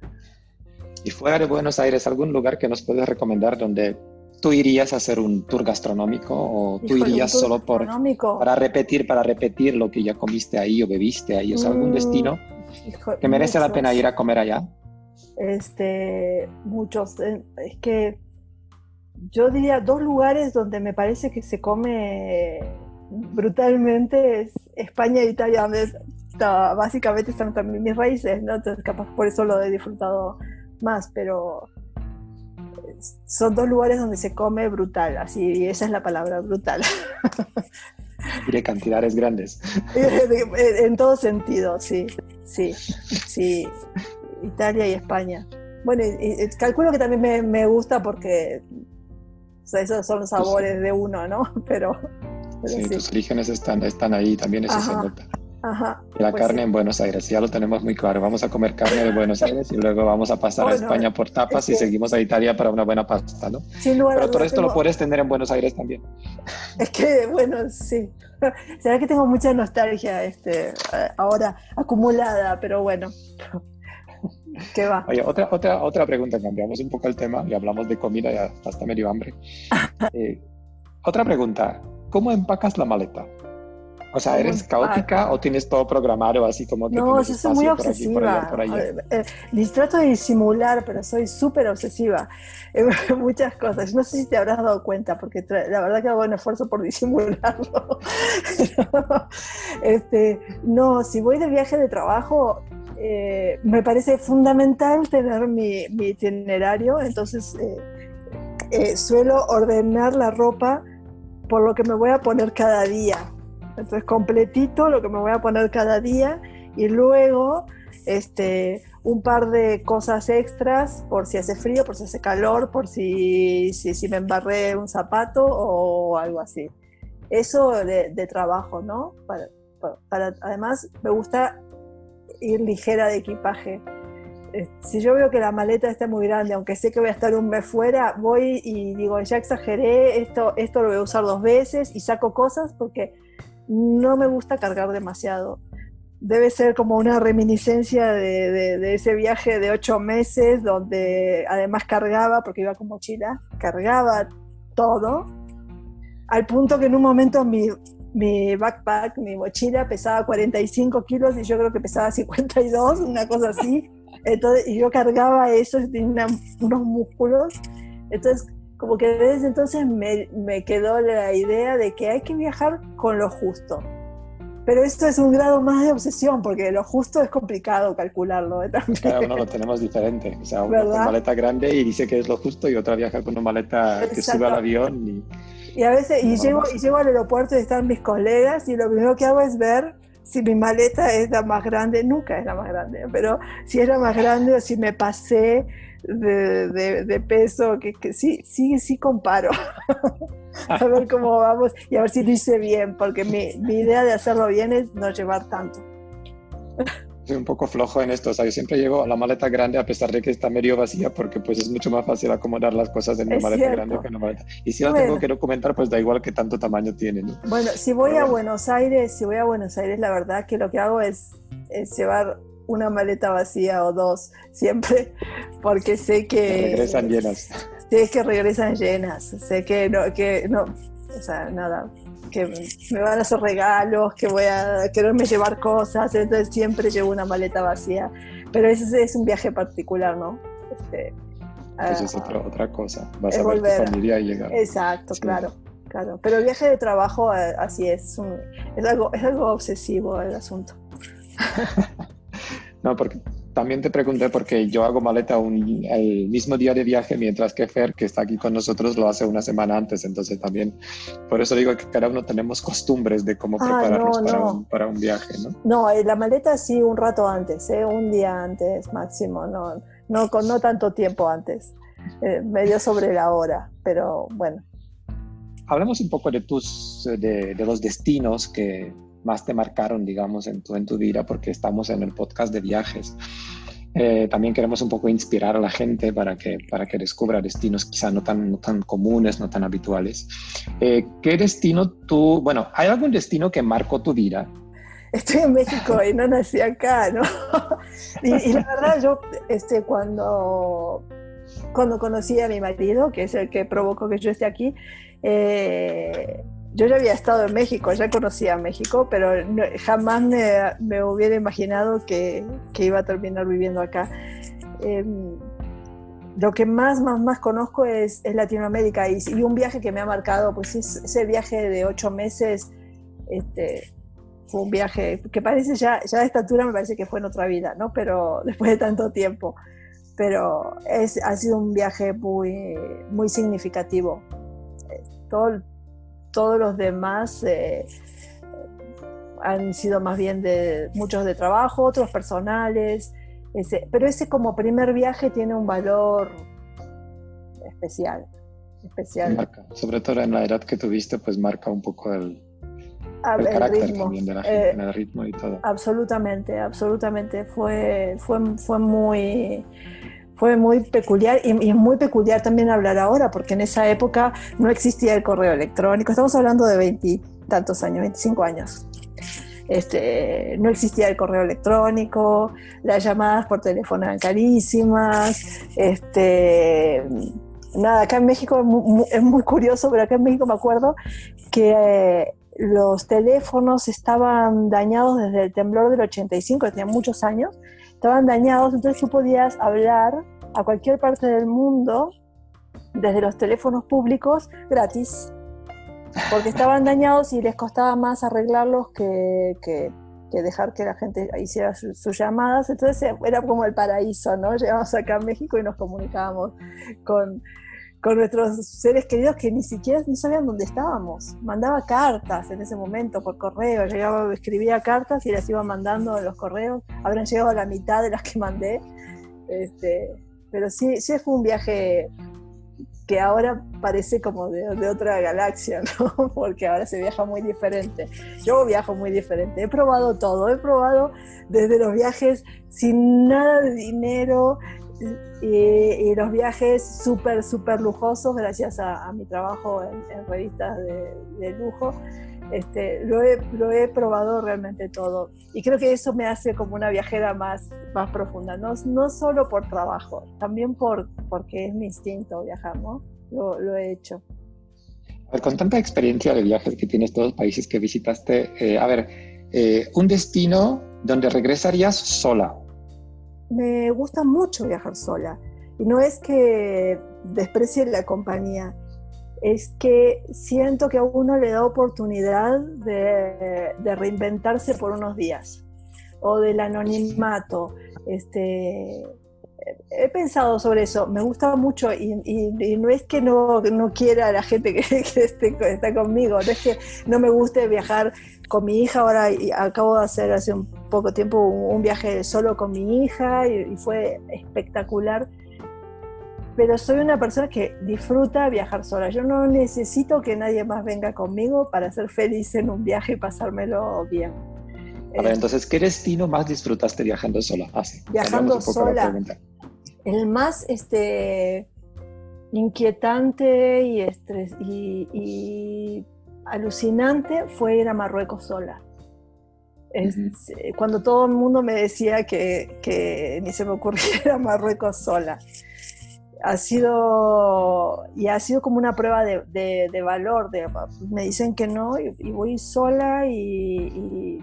Y fuera de Buenos Aires, ¿algún lugar que nos puedes recomendar donde ¿Tú irías a hacer un tour gastronómico o tú irías solo por, para repetir, para repetir lo que ya comiste ahí o bebiste ahí? ¿O sea, algún mm, destino que merece la pena ir a comer allá? Este, muchos. Eh, es que yo diría dos lugares donde me parece que se come brutalmente es España e Italia, donde básicamente están también mis raíces, ¿no? Entonces, capaz por eso lo he disfrutado más, pero son dos lugares donde se come brutal, así, esa es la palabra, brutal. [LAUGHS] De cantidades grandes. [LAUGHS] en todo sentido, sí, sí, sí. Italia y España. Bueno, calculo que también me, gusta porque esos son los sabores de uno, ¿no? [LAUGHS] Pero, sí, tus orígenes están, están ahí, también eso se nota. Ajá, y la pues carne en Buenos Aires, ya lo tenemos muy claro. Vamos a comer carne de Buenos Aires y luego vamos a pasar a España por tapas y seguimos a Italia para una buena pasta, ¿no? Pero todo esto lo puedes tener en Buenos Aires también. Es que, bueno, sí. [LAUGHS] Será que tengo mucha nostalgia este, ahora acumulada, pero bueno. [LAUGHS] ¿Qué va? Oye, otra, otra, otra pregunta, cambiamos un poco el tema y hablamos de comida, ya hasta medio hambre. [LAUGHS] Eh, otra pregunta, ¿cómo empacas la maleta? O sea, ¿eres caótica o tienes todo programado así como que No, yo soy muy obsesiva. Eh, les trato de disimular, pero soy súper obsesiva en [LAUGHS] muchas cosas. No sé si te habrás dado cuenta, porque la verdad que hago un esfuerzo por [LAUGHS] disimularlo. este, no, si voy de viaje de trabajo, eh, me parece fundamental tener mi, itinerario, entonces eh, suelo ordenar la ropa por lo que me voy a poner cada día entonces, completito lo que me voy a poner cada día y luego este, un par de cosas extras por si hace frío, por si hace calor, por si, si, me embarré un zapato o algo así. Eso de, trabajo, ¿no? Para, además, me gusta ir ligera de equipaje. Eh, si yo veo que la maleta está muy grande, aunque sé que voy a estar un mes fuera, voy y digo, ya exageré, esto, esto lo voy a usar dos veces y saco cosas porque no me gusta cargar demasiado. Debe ser como una reminiscencia de, ese viaje de ocho meses donde además cargaba, porque iba con mochila, cargaba todo, al punto que en un momento mi, mi backpack, mi mochila pesaba 45 kilos y yo creo que pesaba 52, una cosa así. [LAUGHS] Entonces, y yo cargaba eso, tenía unos músculos. Entonces, como que desde entonces me, me, quedó la idea de que hay que viajar con lo justo. Pero esto es un grado más de obsesión, porque lo justo es complicado calcularlo. ¿eh? [LAUGHS] Cada uno lo tenemos diferente. O sea, uno con maleta grande y dice que es lo justo, y otra viaja con una maleta que sube al avión. Y, y a veces, y llego, y llego al aeropuerto y están mis colegas, y lo primero que hago es ver si mi maleta es la más grande, nunca es la más grande, pero si es la más grande o si me pasé de, de, peso, que, que, sí, sí, sí comparo. [LAUGHS] a ver cómo vamos y a ver si lo hice bien, porque mi, mi idea de hacerlo bien es no llevar tanto. Soy un poco flojo en esto, o sea, yo siempre llevo la maleta grande a pesar de que está medio vacía, porque pues es mucho más fácil acomodar las cosas en una maleta grande que en una maleta. Y si la tengo que documentar, pues da igual que tanto tamaño tiene. Bueno, si voy a Buenos Aires, si voy a Buenos Aires, la verdad que lo que hago es, es llevar una maleta vacía o dos siempre, porque sé que... regresan llenas. Sé que regresan llenas, sé que no, que no, o sea, nada, que me van a hacer regalos, que voy a quererme llevar cosas, entonces siempre llevo una maleta vacía. pero ese es un viaje particular, ¿no? Este, pues es otra, otra cosa. Vas a ver tu familia y llegar. Exacto, claro. Claro, pero el viaje de trabajo eh, así es, es, algo, es algo obsesivo el asunto. [LAUGHS] no, porque también te pregunté porque yo hago maleta un, el mismo día de viaje, mientras que Fer, que está aquí con nosotros, lo hace una semana antes. Entonces también, por eso digo que cada uno tenemos costumbres de cómo ah, prepararnos para, Un, para, Un, viaje, ¿no? No, eh, la maleta sí un rato antes, ¿eh? un día antes máximo, no, no, con, no tanto tiempo antes, eh, medio sobre la hora, pero bueno. Hablamos un poco de, tus, de, de los destinos que más te marcaron, digamos, en tu, en tu vida, porque estamos en el podcast de viajes. Eh, también queremos un poco inspirar a la gente para que, para que descubra destinos quizá no tan, no tan comunes, no tan habituales. Eh, ¿Qué destino tú, bueno, hay algún destino que marcó tu vida? Estoy en México y no nací acá, ¿no? [LAUGHS] y, la verdad, yo este, cuando, cuando conocí a mi marido, que es el que provocó que yo esté aquí, eh, yo ya había estado en México, ya conocía México, pero jamás me, hubiera imaginado que, iba a terminar viviendo acá. Em, lo que más, más, más conozco es, Latinoamérica y, un viaje que me ha marcado, pues ese viaje de ocho meses, este, fue un viaje que parece ya, ya a esta altura me parece que fue en otra vida, ¿no? Pero después de tanto tiempo. Pero es, ha sido un viaje muy, muy significativo. Todo, todos los demás eh, han sido más bien de muchos de trabajo, otros personales, pero ese como primer viaje tiene un valor especial. especial. sobre todo en la edad que tuviste, pues marca un poco el, el, carácter ritmo. también de la gente, eh, el ritmo y todo. Absolutamente, absolutamente. Fue, fue, fue muy fue muy peculiar y, y, muy peculiar también hablar ahora, porque en esa época no existía el correo electrónico, estamos hablando de veintitantos años, 25 años. Este, no existía el correo electrónico, las llamadas por teléfono eran carísimas, este, nada, acá en México es muy, curioso, pero acá en México me acuerdo que eh, los teléfonos estaban dañados desde el temblor del 85, tenían muchos años, estaban dañados, entonces tú podías hablar a cualquier parte del mundo desde los teléfonos públicos gratis, porque [LAUGHS] estaban dañados y les costaba más arreglarlos que, que, dejar que la gente hiciera sus llamadas, entonces era como el paraíso, ¿no? Llegamos acá a México y nos comunicábamos con con nuestros seres queridos que ni siquiera ni sabían dónde estábamos. Mandaba cartas en ese momento por correo, llegaba, escribía cartas y las iba mandando en los correos. Habrán llegado a la mitad de las que mandé. Este, pero sí, sí fue un viaje que ahora parece como de, de, otra galaxia, [LAUGHS] ¿no? Porque ahora se viaja muy diferente. Yo viajo muy diferente. He probado todo. He probado desde los viajes sin nada de dinero, y, los viajes súper, súper lujosos gracias a, mi trabajo en, revistas de, lujo. Este, lo, he, lo, he, probado realmente todo y creo que eso me hace como una viajera más, más profunda, no, no solo por trabajo, también por, porque es mi instinto viajar, ¿no? Lo, lo he hecho. con tanta experiencia de viajes que tienes todos los países que visitaste, eh, a ver, eh, un destino donde regresarías sola, me gusta mucho viajar sola. Y no es que desprecie la compañía, es que siento que a uno le da oportunidad de, reinventarse por unos días o del anonimato. Este, he pensado sobre eso, me gusta mucho y, no es que no, quiera a la gente que, esté, está conmigo, no es que no me guste viajar con mi hija, ahora y acabo de hacer hace un poco tiempo un, viaje solo con mi hija y, fue espectacular, pero soy una persona que disfruta viajar sola, yo no necesito que nadie más venga conmigo para ser feliz en un viaje y pasármelo bien. A ver, entonces, ¿qué destino más disfrutaste viajando sola? Ah, viajando sola el más este, inquietante y, estres, y, alucinante fue ir a Marruecos sola. Cuando todo el mundo me decía que, ni se me ocurría ir a Marruecos sola. Ha sido, y ha sido como una prueba de, valor, de, me dicen que no y, voy sola y,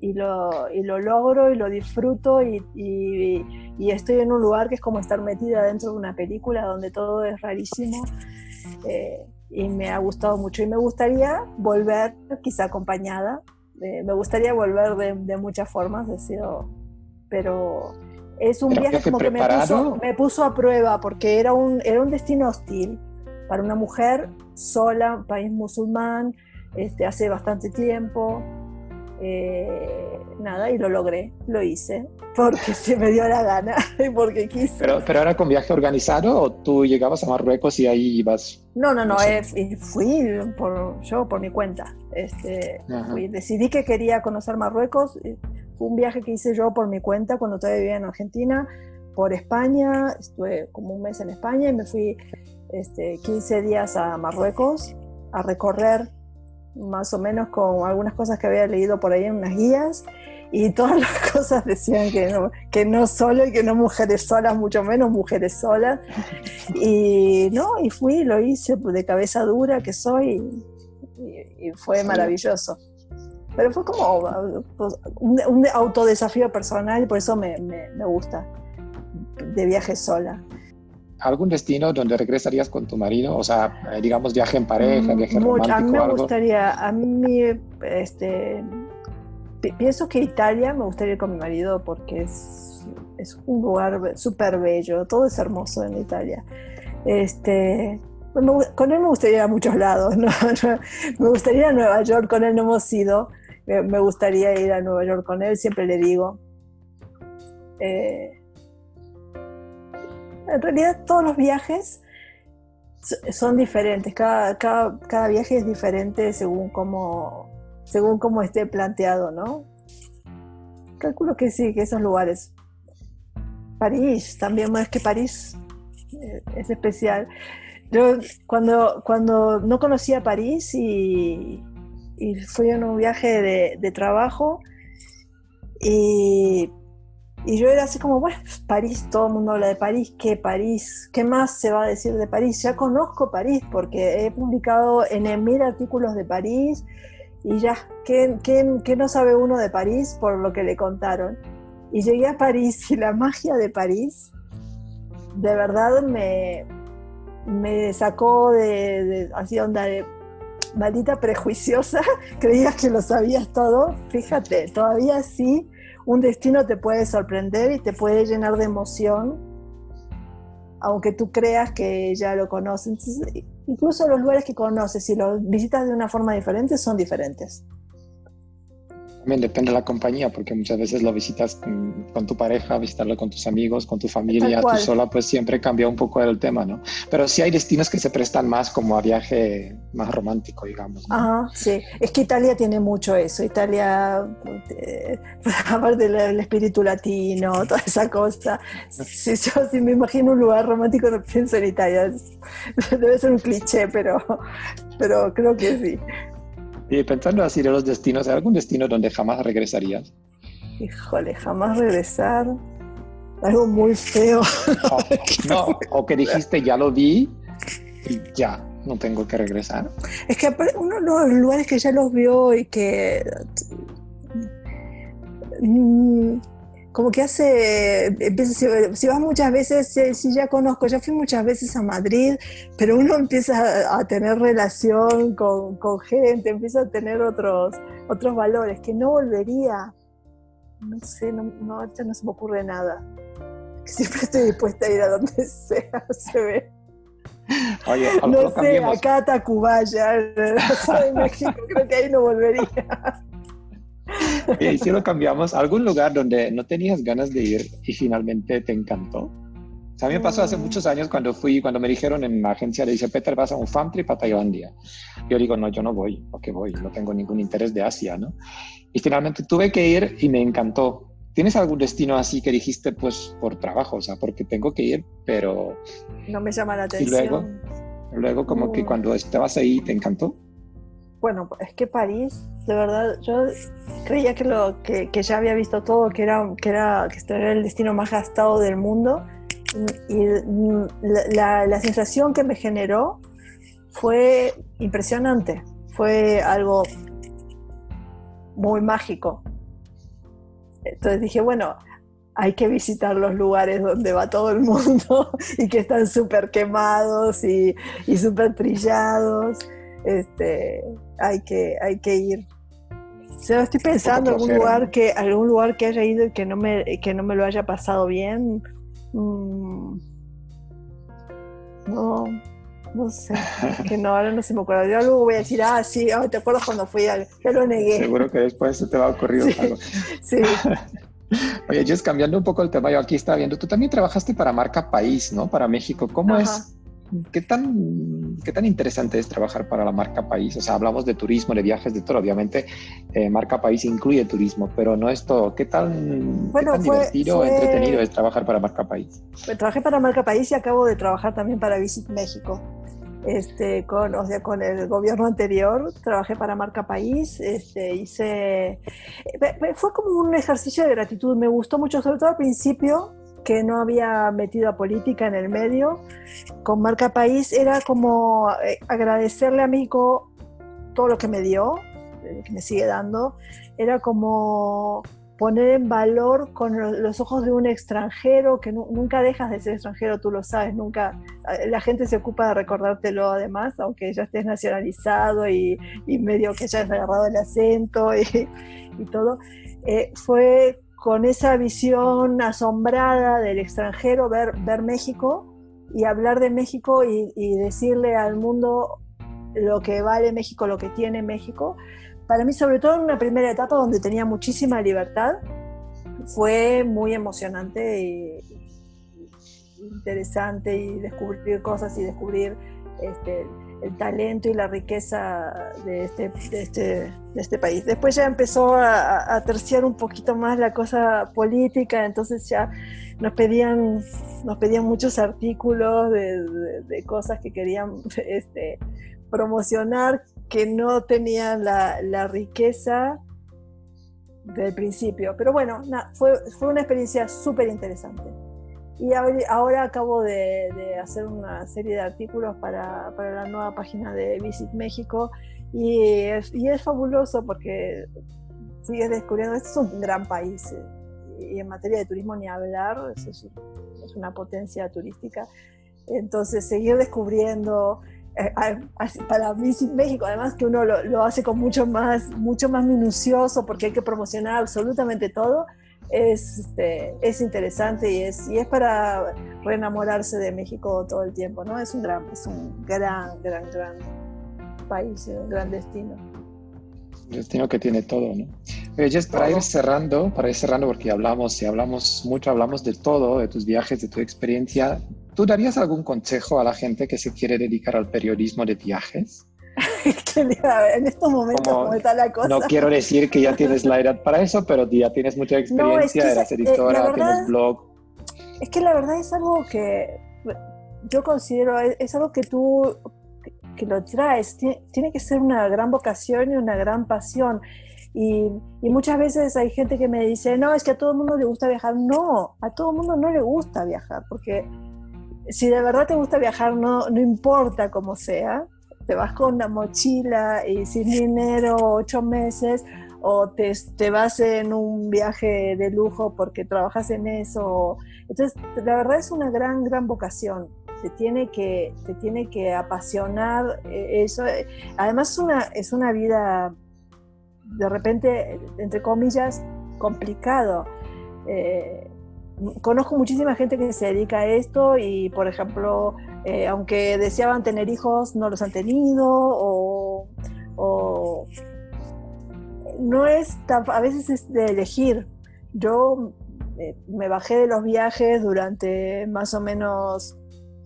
y lo, y lo logro y lo disfruto y, y, estoy en un lugar que es como estar metida dentro de una película donde todo es rarísimo eh, y me ha gustado mucho y me gustaría volver quizá acompañada, eh, me gustaría volver de, de muchas formas, he sido, pero es un viaje como que me puso, me puso, a prueba porque era un, era un destino hostil para una mujer sola, país musulmán, este, hace bastante tiempo. Eh, nada, y lo logré, lo hice, porque [LAUGHS] se me dio la gana [LAUGHS] y porque quise. Pero, pero era con viaje organizado o tú llegabas a Marruecos y ahí ibas. No, no, no, fui por, yo por mi cuenta. Este, decidí que quería conocer Marruecos fue un viaje que hice yo por mi cuenta cuando todavía vivía en Argentina, por España, estuve como un mes en España y me fui este, 15 días a Marruecos a recorrer más o menos con algunas cosas que había leído por ahí en unas guías y todas las [LAUGHS] cosas decían que no, que no solo y que no mujeres solas, mucho menos mujeres solas. [LAUGHS] Y no, y fui, lo hice de cabeza dura que soy y, fue maravilloso. Pero fue como pues, un, autodesafío personal por eso me, me, gusta de viaje sola. ¿Algún destino donde regresarías con tu marido? O sea, eh, digamos viaje en pareja, viaje romántico. A mí me gustaría, a mí, este, pienso que Italia me gustaría ir con mi marido porque es, es un lugar súper bello, todo es hermoso en Italia. Este, con él me gustaría ir a muchos lados, [LAUGHS] me gustaría ir a Nueva York, con él no hemos ido, me, gustaría ir a Nueva York con él, siempre le digo. Eh, en realidad todos los viajes son diferentes, cada, viaje es diferente según cómo, según cómo esté planteado, ¿no? Calculo que sí, que esos lugares. París, también es que París eh, es especial. Yo cuando, cuando no conocía París y fui en un viaje de, trabajo y, yo era así como, bueno, París, todo el mundo habla de París, ¿qué París? ¿Qué más se va a decir de París? Ya conozco París porque he publicado en mil artículos de París y ya, ¿qué, qué, no sabe uno de París por lo que le contaron? Y llegué a París y la magia de París de verdad me, me sacó de, de así onda de maldita prejuiciosa, [LAUGHS] creías que lo sabías todo. Fíjate, todavía sí, un destino te puede sorprender y te puede llenar de emoción, aunque tú creas que ya lo conoces. incluso los lugares que conoces, si los visitas de una forma diferente, son diferentes. También depende de la compañía, porque muchas veces lo visitas con, tu pareja, visitarlo con tus amigos, con tu familia, tú sola, pues siempre cambia un poco el tema, ¿no? Pero sí hay destinos que se prestan más como a viaje más romántico, digamos. Ajá, sí. Es que Italia tiene mucho eso. Italia, eh, [LAUGHS] aparte del espíritu latino, toda esa cosa. Si yo si me imagino un lugar romántico, no pienso en Italia. [LAUGHS] Debe ser un cliché, pero, pero creo que sí. Y pensando así de los destinos, ¿hay algún destino donde jamás regresarías? Híjole, jamás regresar. Algo muy feo. [LAUGHS] no, o que dijiste, ya lo vi y ya, no tengo que regresar. Es que uno de los lugares que ya los vio y que mm, como que hace, si, vas muchas veces, si, ya conozco, ya fui muchas veces a Madrid, pero uno empieza a, tener relación con, gente, empieza a tener otros, otros valores que no volvería. No sé, no, no, no se me ocurre nada. Siempre estoy dispuesta a ir a donde [LAUGHS] sea, se ve. Oye, no sé, acá a Tacubaya, [LAUGHS] en México, creo que ahí no volvería. Y si lo cambiamos, algún lugar donde no tenías ganas de ir y finalmente te encantó. O sea, a mí me pasó hace mm. muchos años cuando fui, cuando me dijeron en la agencia, le dice, Peter, vas a un fan trip a Tailandia. Yo digo, no, yo no voy, ¿por qué voy? No tengo ningún interés de Asia, ¿no? Y finalmente tuve que ir y me encantó. ¿Tienes algún destino así que dijiste, pues, por trabajo? O sea, porque tengo que ir, pero... No me llama la atención. Y luego, luego como que mm. cuando estabas ahí, ¿te encantó? Bueno, es que París, de verdad, yo creía que, lo, que, ya había visto todo, que era, que, era, que este era el destino más gastado del mundo. Y, la, la, sensación que me generó fue impresionante. Fue algo muy mágico. entonces dije, bueno, hay que visitar los lugares donde va todo el mundo [LAUGHS] y que están súper quemados y, y súper trillados. Este, hay, que, hay que ir. O estoy pensando en algún lugar que algún lugar que haya ido y que no me que no me lo haya pasado bien. Mm, no, no sé, [LAUGHS] que no, ahora no se me acuerda. Yo luego voy a decir, ah, sí, ¿te acuerdas cuando fui al.? Ya lo negué. Seguro que después se te va a ocurrir algo. [LAUGHS] Sí. [LAUGHS] Oye, Jess, cambiando un poco el tema, yo aquí estaba viendo, tú también trabajaste para Marca País, ¿no? Para México. ¿Cómo es? ¿Qué tan, ¿Qué tan interesante es trabajar para la marca País? O sea, hablamos de turismo, de viajes, de todo. Obviamente, eh, marca País incluye turismo, pero no es todo. ¿Qué tan, bueno, divertido, entretenido es trabajar para marca País? Pues, trabajé para marca País y acabo de trabajar también para Visit México. Este, con, o sea, con el gobierno anterior, trabajé para Marca País, este, hice, fue como un ejercicio de gratitud, me gustó mucho, sobre todo al principio, que no había metido a política en el medio. Con Marca País era como eh, agradecerle a México todo lo que me dio, eh, que me sigue dando. Era como poner en valor con los ojos de un extranjero, que nunca dejas de ser extranjero, tú lo sabes, nunca, eh, la gente se ocupa de recordártelo además, aunque ya estés nacionalizado y, medio que ya agarrado el acento y, [LAUGHS] todo. fue con esa visión asombrada del extranjero, ver, México y hablar de México y, decirle al mundo lo que vale México, lo que tiene México. Para mí, sobre todo en una primera etapa donde tenía muchísima libertad, fue muy emocionante y interesante y descubrir cosas y descubrir este, el talento y la riqueza de este, de este, de este país. Después ya empezó a, a, terciar un poquito más la cosa política, entonces ya nos pedían, nos pedían muchos artículos de, cosas que querían [LAUGHS] este, promocionar que no tenían la, la riqueza del principio. Pero bueno, fue, fue una experiencia súper interesante. Y ahora acabo de, hacer una serie de artículos para, para, la nueva página de Visit México y es, y es fabuloso porque sigues descubriendo, este es un gran país eh, y en materia de turismo ni hablar, es, es, una potencia turística. Entonces, seguir descubriendo, eh, para Visit México, además que uno lo, lo, hace con mucho más, mucho más minucioso porque hay que promocionar absolutamente todo, es, este, es interesante y es, y es para reenamorarse de México todo el tiempo, ¿no? Es un gran, es un gran, gran, gran país, un gran destino. destino que tiene todo, ¿no? Oye, para ir cerrando, para ir cerrando, porque hablamos y hablamos mucho, hablamos de todo, de tus viajes, de tu experiencia. ¿Tú darías algún consejo a la gente que se quiere dedicar al periodismo de viajes? [LAUGHS] en estos momentos, como, está la cosa. No quiero decir que ya tienes la edad para eso, pero ya tienes mucha experiencia, eres eh, editora, tienes blog. Es que la verdad es algo que yo considero, es algo que tú que lo traes, tiene, que ser una gran vocación y una gran pasión. Y, y, muchas veces hay gente que me dice, no, es que a todo el mundo le gusta viajar. No, a todo el mundo no le gusta viajar, porque si de verdad te gusta viajar, no, no importa cómo sea, te vas con una mochila y sin dinero ocho meses o te, te, vas en un viaje de lujo porque trabajas en eso. Entonces, la verdad es una gran, gran vocación. Te tiene que, te tiene que apasionar eh, eso. Además, una, es una vida, de repente, entre comillas, complicado. Eh, conozco muchísima gente que se dedica a esto y, por ejemplo, eh, aunque deseaban tener hijos, no los han tenido o, no es tan, a veces es de elegir. Yo eh, me bajé de los viajes durante más o menos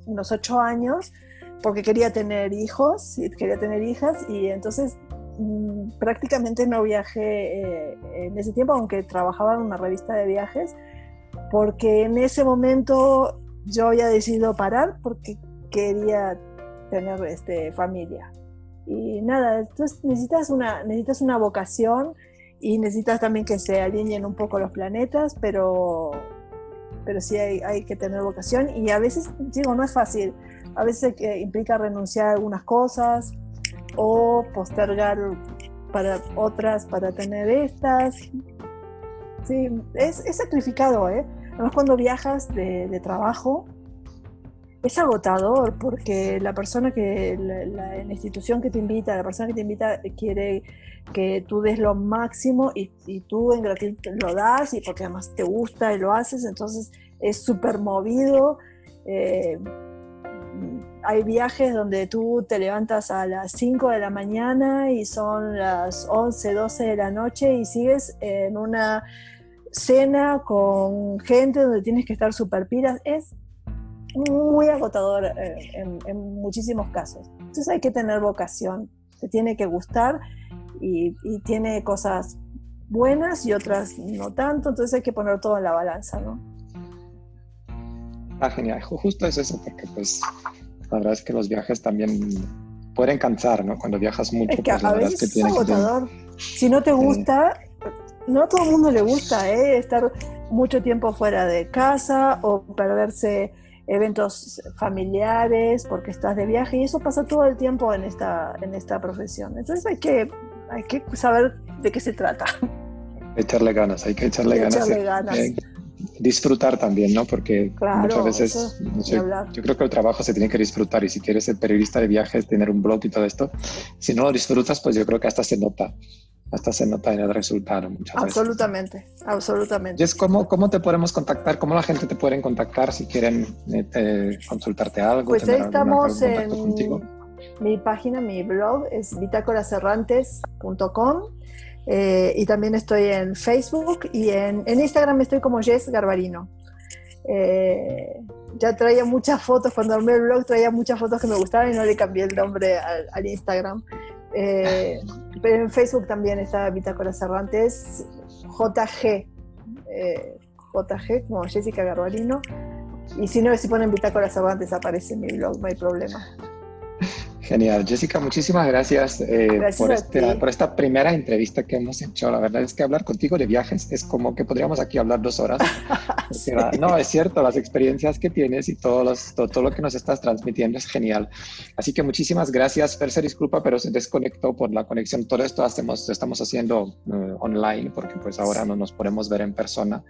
unos ocho años porque quería tener hijos quería tener hijas y entonces mm, prácticamente no viajé eh, en ese tiempo, aunque trabajaba en una revista de viajes porque en ese momento yo había decidido parar porque quería tener este, familia. Y nada, entonces necesitas una, necesitas una vocación y necesitas también que se alineen un poco los planetas, pero, pero sí hay, hay que tener vocación y a veces, digo, no es fácil. A veces implica renunciar a algunas cosas o postergar para otras para tener estas sí, es, es sacrificado, ¿eh? Además cuando viajas de, trabajo, es agotador porque la persona que, la, institución que te invita, la persona que te invita quiere que tú des lo máximo y, y tú en gratitud lo das y porque además te gusta y lo haces, entonces es súper movido. Eh, hay viajes donde tú te levantas a las 5 de la mañana y son las 11, 12 de la noche y sigues en una cena con gente donde tienes que estar súper pilas. Es muy agotador eh, en, en, muchísimos casos. Entonces hay que tener vocación, te tiene que gustar y, y, tiene cosas buenas y otras no tanto, entonces hay que poner todo en la balanza, ¿no? Ah, genial, justo es eso, porque pues la verdad es que los viajes también pueden cansar, ¿no? Cuando viajas mucho, es que pues, la a verdad veces es que es agotador. Que... Si no te gusta, no a todo el mundo le gusta, ¿eh? Estar mucho tiempo fuera de casa o perderse eventos familiares, porque estás de viaje, y eso pasa todo el tiempo en esta, en esta profesión. Entonces hay que, hay que saber de qué se trata. Echarle ganas, hay que echarle, ganas. Echarle ganas. Eh, disfrutar también, ¿no? Porque claro, muchas veces, no sé, yo creo que el trabajo se tiene que disfrutar y si quieres ser periodista de viajes, tener un blog y todo esto, si no lo disfrutas, pues yo creo que hasta se nota hasta se nota en el resultado muchas absolutamente, veces. Absolutamente, Jess, ¿cómo, ¿cómo te podemos contactar? ¿Cómo la gente te puede contactar si quieren eh, consultarte algo? Pues ahí estamos en mi página, mi blog es bitácoraserrantes.com eh, y también estoy en Facebook y en, en Instagram estoy como Jess Garbarino. Eh, ya traía muchas fotos, cuando armé el blog traía muchas fotos que me gustaban y no le cambié el nombre al, al Instagram. Eh, pero en Facebook también está Bitácora Cervantes, JG, eh, JG como Jessica Garbarino. Y si no, si ponen Bitácora Cervantes aparece en mi blog, no hay problema. Genial. Jessica, muchísimas gracias, eh, gracias por, este, por, esta primera entrevista que hemos hecho. La verdad es que hablar contigo de viajes es como que podríamos aquí hablar dos horas. [LAUGHS] sí. no, es cierto, las experiencias que tienes y todo, los, todo, todo, lo que nos estás transmitiendo es genial. Así que muchísimas gracias. Fer se disculpa, pero se desconectó por la conexión. Todo esto hacemos, estamos haciendo uh, online porque pues ahora no nos podemos ver en persona.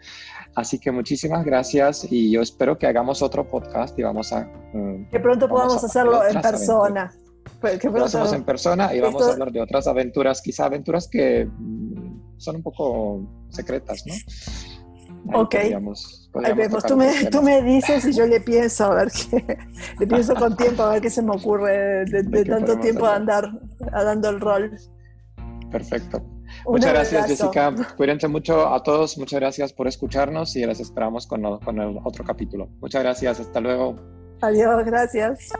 Así que muchísimas gracias y yo espero que hagamos otro podcast y vamos a... Uh, que pronto podamos hacerlo en persona. Aventuras. Pues, lo hacemos en persona y vamos Esto... a hablar de otras aventuras, quizá aventuras que son un poco secretas, ¿no? Ahí ok. Podríamos, podríamos Ay, pues tú, me, tú me, dices y yo le pienso a ver qué, [LAUGHS] le pienso con tiempo a ver qué se me ocurre de, de, de tanto tiempo a andar dando el rol. Perfecto. Un muchas gracias. Jessica. [LAUGHS] Cuídense mucho a todos. Muchas gracias por escucharnos y les esperamos con, con el otro capítulo. Muchas gracias. Hasta luego. Adiós. Gracias.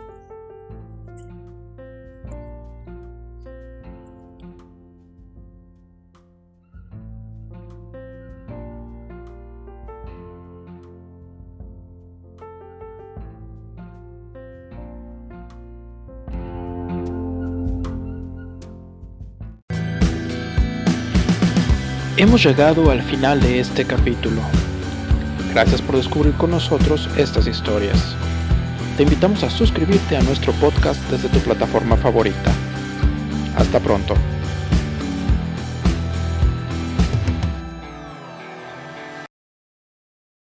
Hemos llegado al final de este capítulo. Gracias por descubrir con nosotros estas historias. Te invitamos a suscribirte a nuestro podcast desde tu plataforma favorita. Hasta pronto.